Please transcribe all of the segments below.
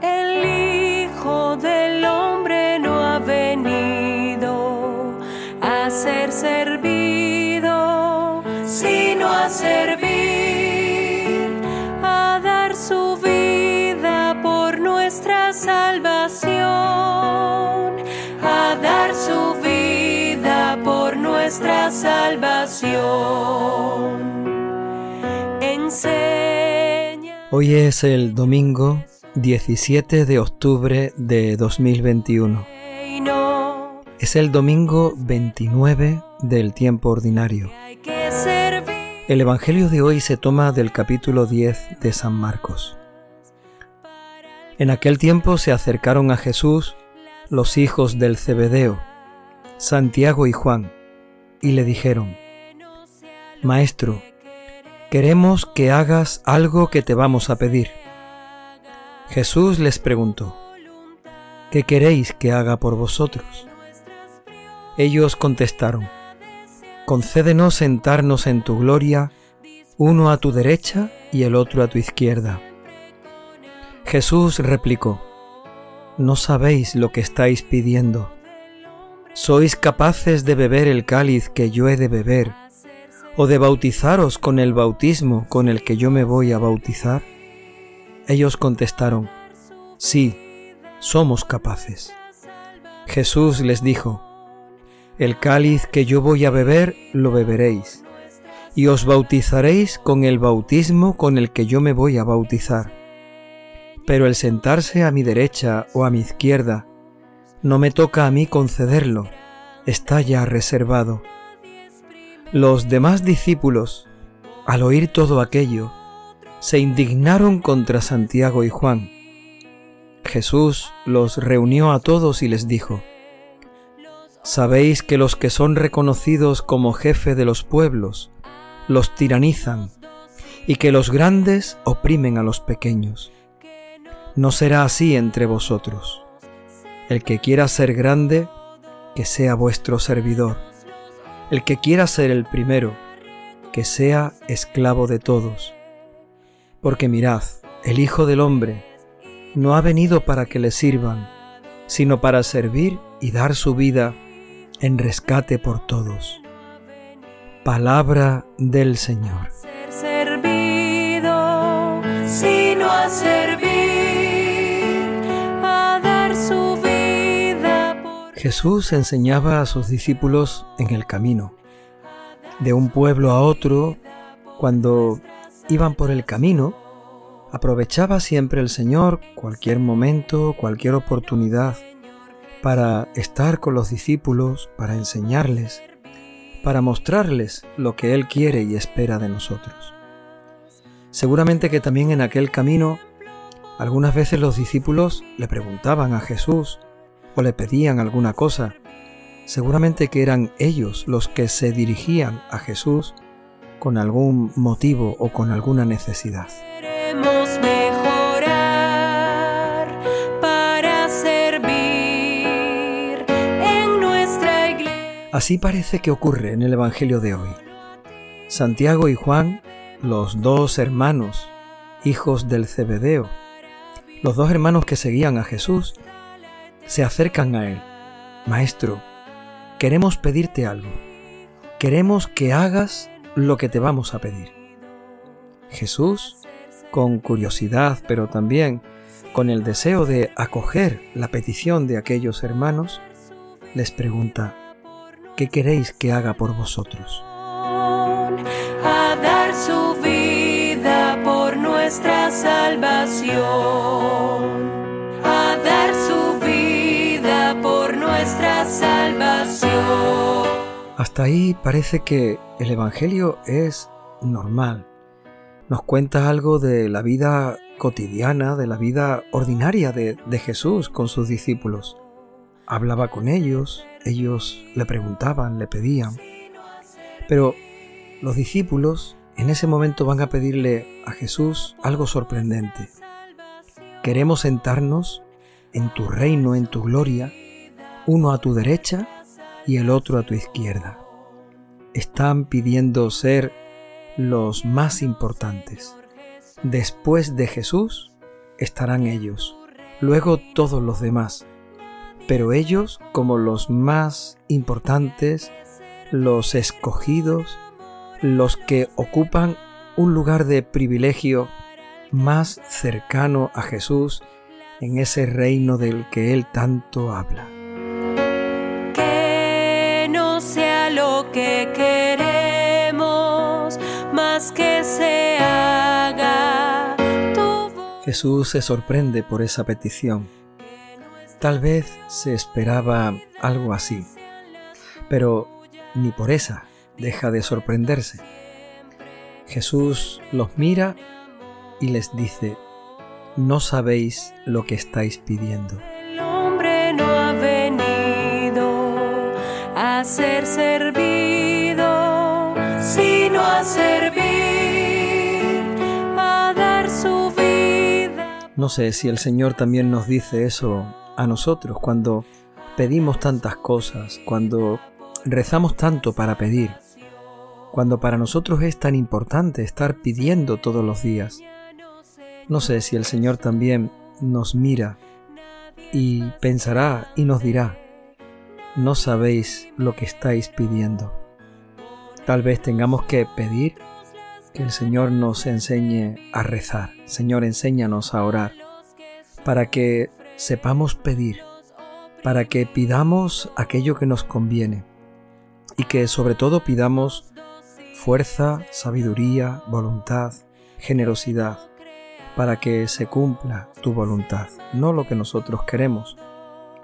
El Hijo del Hombre no ha venido a ser servido, sino a servir, a dar su vida por nuestra salvación, a dar su vida por nuestra salvación. Enseña. Hoy es el domingo 17 de octubre de 2021. reino, Es el domingo 29 del tiempo ordinario. El Evangelio de hoy se toma del capítulo 10 de San Marcos. En aquel tiempo se acercaron a Jesús los hijos del Zebedeo, Santiago y Juan, y le dijeron, Maestro, queremos que hagas algo que te vamos a pedir. Jesús les preguntó, ¿qué queréis que haga por vosotros? Ellos contestaron, concédenos sentarnos en tu gloria, uno a tu derecha y el otro a tu izquierda. Jesús replicó, No sabéis lo que estáis pidiendo. ¿Sois capaces de beber el cáliz que yo he de beber, o de bautizaros con el bautismo con el que yo me voy a bautizar? Ellos contestaron, Sí, somos capaces. Jesús les dijo, El cáliz que yo voy a beber lo beberéis, y os bautizaréis con el bautismo con el que yo me voy a bautizar. Pero el sentarse a mi derecha o a mi izquierda, no me toca a mí concederlo, está ya reservado. Los demás discípulos, al oír todo aquello, se indignaron contra Santiago y Juan. Jesús los reunió a todos y les dijo, Sabéis que los que son reconocidos como jefe de los pueblos los tiranizan y que los grandes oprimen a los pequeños. No será así entre vosotros. El que quiera ser grande, que sea vuestro servidor. El que quiera ser el primero, que sea esclavo de todos. Porque mirad, el Hijo del Hombre no ha venido para que le sirvan, sino para servir y dar su vida en rescate por todos. Palabra del Señor. ser servido, sino a servir, a dar su vida por Jesús enseñaba a sus discípulos en el camino, de un pueblo a otro, cuando iban por el camino, aprovechaba siempre el Señor cualquier momento, cualquier oportunidad para estar con los discípulos, para enseñarles, para mostrarles lo que Él quiere y espera de nosotros. Seguramente que también en aquel camino algunas veces los discípulos le preguntaban a Jesús o le pedían alguna cosa. Seguramente que eran ellos los que se dirigían a Jesús con algún motivo o con alguna necesidad. Queremos mejorar para servir en nuestra iglesia. Así parece que ocurre en el Evangelio de hoy. Santiago y Juan, los dos hermanos, hijos del Zebedeo, los dos hermanos que seguían a Jesús, se acercan a él. Maestro, queremos pedirte algo. Queremos que hagas lo que te vamos a pedir. Jesús, con curiosidad, pero también con el deseo de acoger la petición de aquellos hermanos, les pregunta, ¿qué queréis que haga por vosotros? a dar su vida por nuestra salvación, Hasta ahí parece que el Evangelio es normal. Nos cuenta algo de la vida cotidiana, de la vida ordinaria de, Jesús con sus discípulos. Hablaba con ellos, ellos le preguntaban, le pedían. Pero los discípulos en ese momento van a pedirle a Jesús algo sorprendente. Queremos sentarnos en tu reino, en tu gloria, uno a tu derecha y el otro a tu izquierda. Están pidiendo ser los más importantes. Después de Jesús estarán ellos, luego todos los demás. Pero ellos, como los más importantes, los escogidos, los que ocupan un lugar de privilegio más cercano a Jesús en ese reino del que Él tanto habla. Jesús se sorprende por esa petición. Tal vez se esperaba algo así, pero ni por esa deja de sorprenderse. Jesús los mira y les dice, no sabéis lo que estáis pidiendo. Ser servido, sino a servir, a dar su vida. No sé si el Señor también nos dice eso a nosotros cuando pedimos tantas cosas, cuando rezamos tanto para pedir, cuando para nosotros es tan importante estar pidiendo todos los días. No sé si el Señor también nos mira y pensará y nos dirá, no sabéis lo que estáis pidiendo. Tal vez tengamos que pedir que el Señor nos enseñe a rezar. Señor, enséñanos a orar. Para que sepamos pedir, para que pidamos aquello que nos conviene. Y que sobre todo pidamos fuerza, sabiduría, voluntad, generosidad. Para que se cumpla tu voluntad, no lo que nosotros queremos,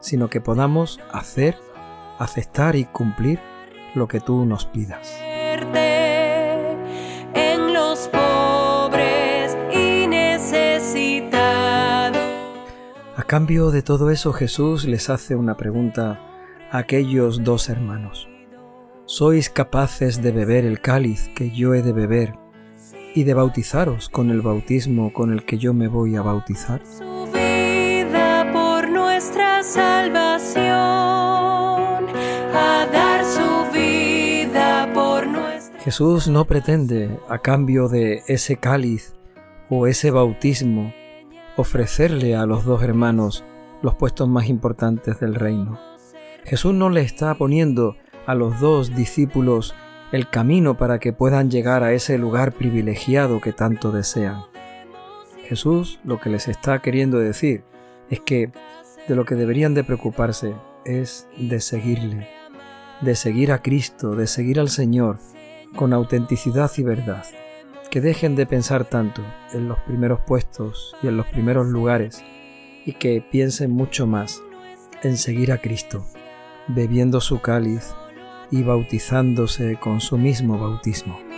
sino que podamos hacer, aceptar y cumplir lo que tú nos pidas. En los pobres y necesitados. A cambio de todo eso Jesús les hace una pregunta a aquellos dos hermanos. ¿Sois capaces de beber el cáliz que yo he de beber y de bautizaros con el bautismo con el que yo me voy a bautizar? Su vida por nuestra salvación, Jesús no pretende, a cambio de ese cáliz o ese bautismo, ofrecerle a los dos hermanos los puestos más importantes del reino. Jesús no le está poniendo a los dos discípulos el camino para que puedan llegar a ese lugar privilegiado que tanto desean. Jesús lo que les está queriendo decir es que de lo que deberían de preocuparse es de seguirle, de seguir a Cristo, de seguir al Señor con autenticidad y verdad. Que dejen de pensar tanto en los primeros puestos y en los primeros lugares y que piensen mucho más en seguir a Cristo, bebiendo su cáliz y bautizándose con su mismo bautismo.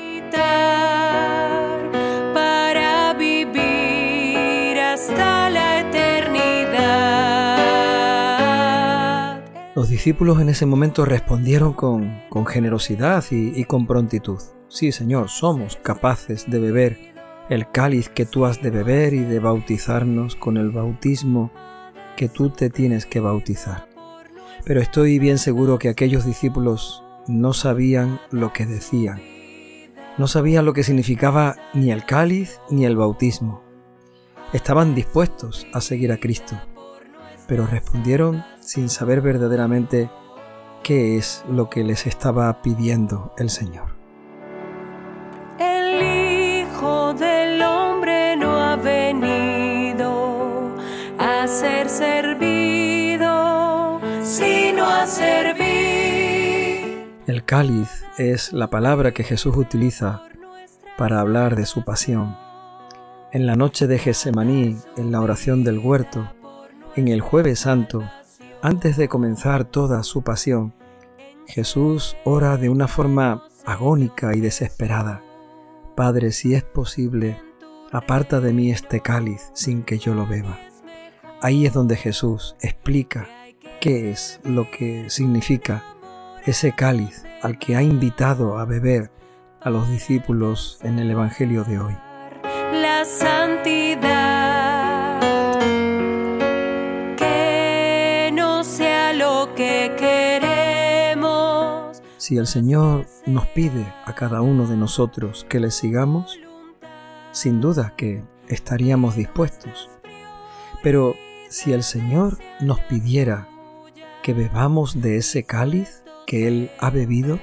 Los discípulos en ese momento respondieron con, generosidad y, y con prontitud. Sí, Señor, somos capaces de beber el cáliz que tú has de beber y de bautizarnos con el bautismo que tú te tienes que bautizar. Pero estoy bien seguro que aquellos discípulos no sabían lo que decían. No sabían lo que significaba ni el cáliz ni el bautismo. Estaban dispuestos a seguir a Cristo, pero respondieron sin saber verdaderamente qué es lo que les estaba pidiendo el Señor. El Hijo del Hombre no ha venido a ser servido, sino a servir. El cáliz es la palabra que Jesús utiliza para hablar de su pasión. En la noche de Gesemaní, en la oración del huerto, en el jueves santo, antes de comenzar toda su pasión, Jesús ora de una forma agónica y desesperada. Padre, si es posible, aparta de mí este cáliz sin que yo lo beba. Ahí es donde Jesús explica qué es lo que significa ese cáliz al que ha invitado a beber a los discípulos en el Evangelio de hoy. La santidad, Si el Señor nos pide a cada uno de nosotros que le sigamos, sin duda que estaríamos dispuestos. Pero si el Señor nos pidiera que bebamos de ese cáliz que Él ha bebido,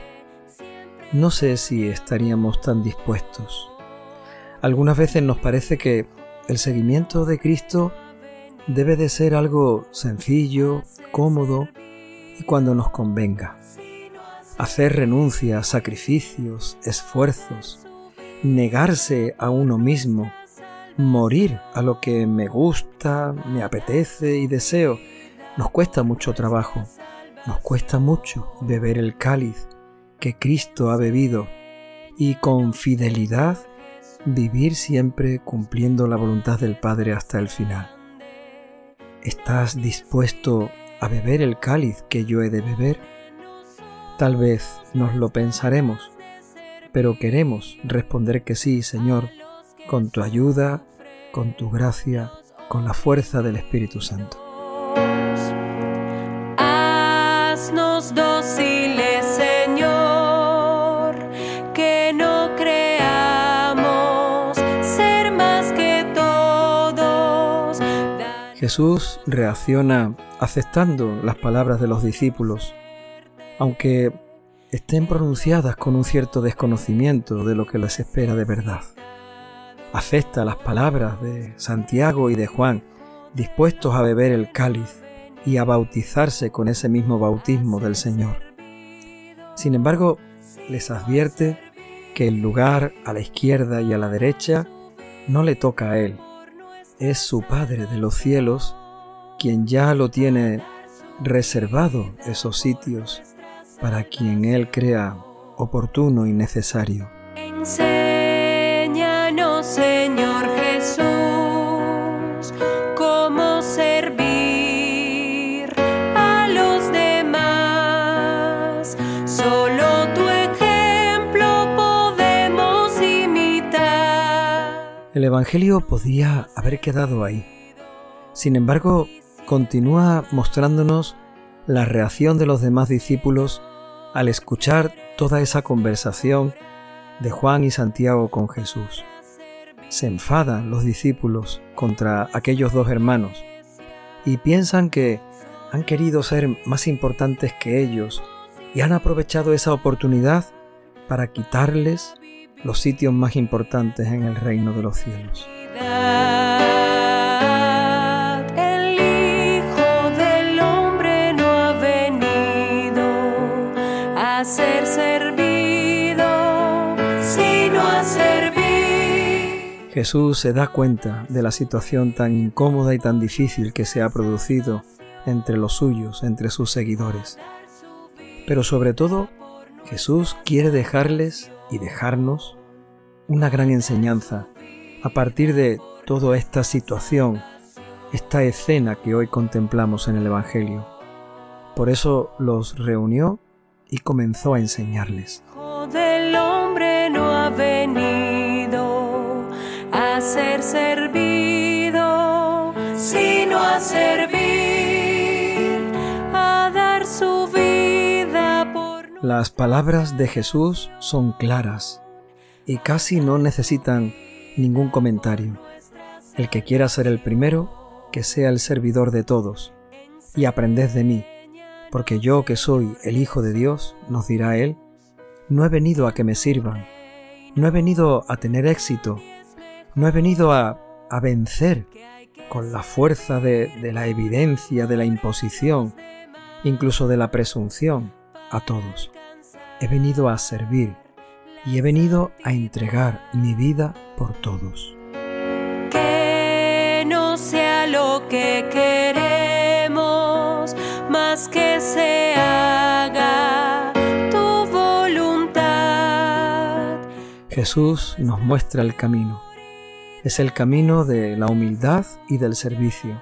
no sé si estaríamos tan dispuestos. Algunas veces nos parece que el seguimiento de Cristo debe de ser algo sencillo, cómodo y cuando nos convenga. Hacer renuncias, sacrificios, esfuerzos, negarse a uno mismo, morir a lo que me gusta, me apetece y deseo, nos cuesta mucho trabajo, nos cuesta mucho beber el cáliz que Cristo ha bebido y con fidelidad vivir siempre cumpliendo la voluntad del Padre hasta el final. ¿Estás dispuesto a beber el cáliz que yo he de beber? Tal vez nos lo pensaremos, pero queremos responder que sí, Señor, con tu ayuda, con tu gracia, con la fuerza del Espíritu Santo. Haznos dóciles, Señor, que no creamos ser más que todos. Jesús reacciona aceptando las palabras de los discípulos, aunque estén pronunciadas con un cierto desconocimiento de lo que les espera de verdad. Acepta las palabras de Santiago y de Juan, dispuestos a beber el cáliz y a bautizarse con ese mismo bautismo del Señor. Sin embargo, les advierte que el lugar a la izquierda y a la derecha no le toca a Él. Es su Padre de los cielos quien ya lo tiene reservado esos sitios para quien Él crea oportuno y necesario. Enséñanos, Señor Jesús, cómo servir a los demás. Solo tu ejemplo podemos imitar. El Evangelio podía haber quedado ahí. Sin embargo, continúa mostrándonos la reacción de los demás discípulos al escuchar toda esa conversación de Juan y Santiago con Jesús. Se enfadan los discípulos contra aquellos dos hermanos y piensan que han querido ser más importantes que ellos y han aprovechado esa oportunidad para quitarles los sitios más importantes en el reino de los cielos. Jesús se da cuenta de la situación tan incómoda y tan difícil que se ha producido entre los suyos, entre sus seguidores. Pero sobre todo, Jesús quiere dejarles y dejarnos una gran enseñanza a partir de toda esta situación, esta escena que hoy contemplamos en el Evangelio. Por eso los reunió y comenzó a enseñarles. Ser servido, sino a servir, a dar su vida por Las palabras de Jesús son claras y casi no necesitan ningún comentario. El que quiera ser el primero, que sea el servidor de todos, y aprended de mí porque yo que soy el Hijo de Dios, nos dirá Él, no he venido a que me sirvan, no he venido a tener éxito, no he venido a, a vencer con la fuerza de, de la evidencia, de la imposición, incluso de la presunción a todos. He venido a servir y he venido a entregar mi vida por todos. Que no sea lo que queremos, más que se haga tu voluntad. Jesús nos muestra el camino. Es el camino de la humildad y del servicio.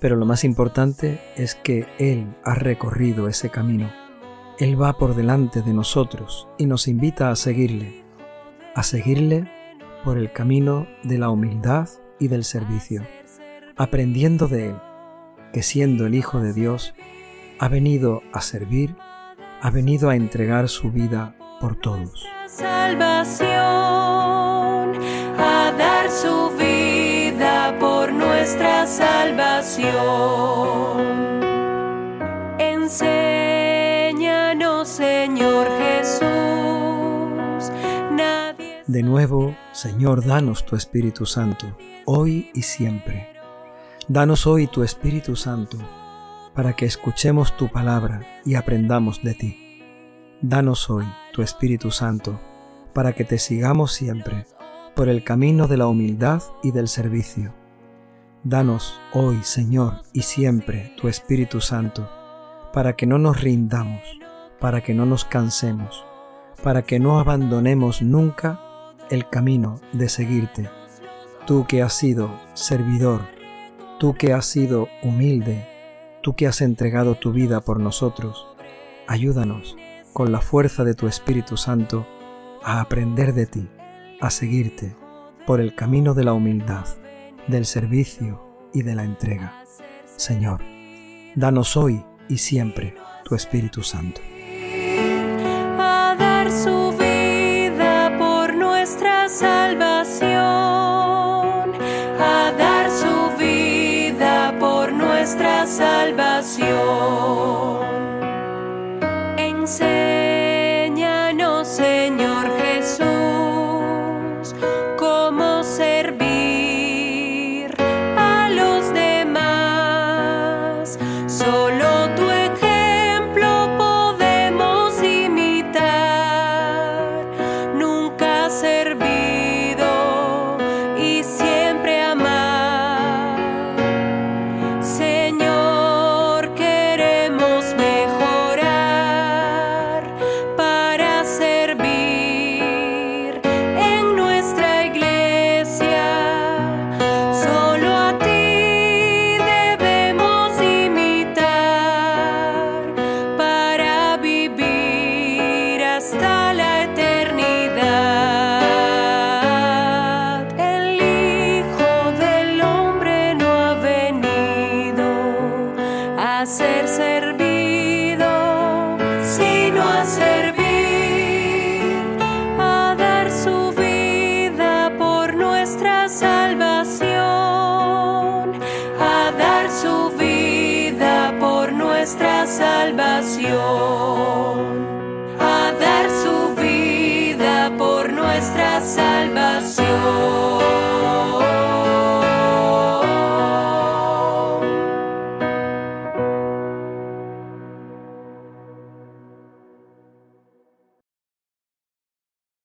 Pero lo más importante es que Él ha recorrido ese camino. Él va por delante de nosotros y nos invita a seguirle, a seguirle por el camino de la humildad y del servicio, aprendiendo de Él, que siendo el Hijo de Dios, ha venido a servir, ha venido a entregar su vida por todos. Salvación, salvación. Enséñanos, Señor Jesús. De nuevo, Señor, danos tu Espíritu Santo, hoy y siempre. Danos hoy tu Espíritu Santo, para que escuchemos tu palabra y aprendamos de ti. Danos hoy tu Espíritu Santo, para que te sigamos siempre por el camino de la humildad y del servicio. Danos hoy, Señor, y siempre tu Espíritu Santo, para que no nos rindamos, para que no nos cansemos, para que no abandonemos nunca el camino de seguirte. Tú que has sido servidor, tú que has sido humilde, tú que has entregado tu vida por nosotros, ayúdanos con la fuerza de tu Espíritu Santo a aprender de ti a seguirte por el camino de la humildad, del servicio y de la entrega. Señor, danos hoy y siempre tu Espíritu Santo. A dar su vida por nuestra salvación, a dar su vida por nuestra salvación.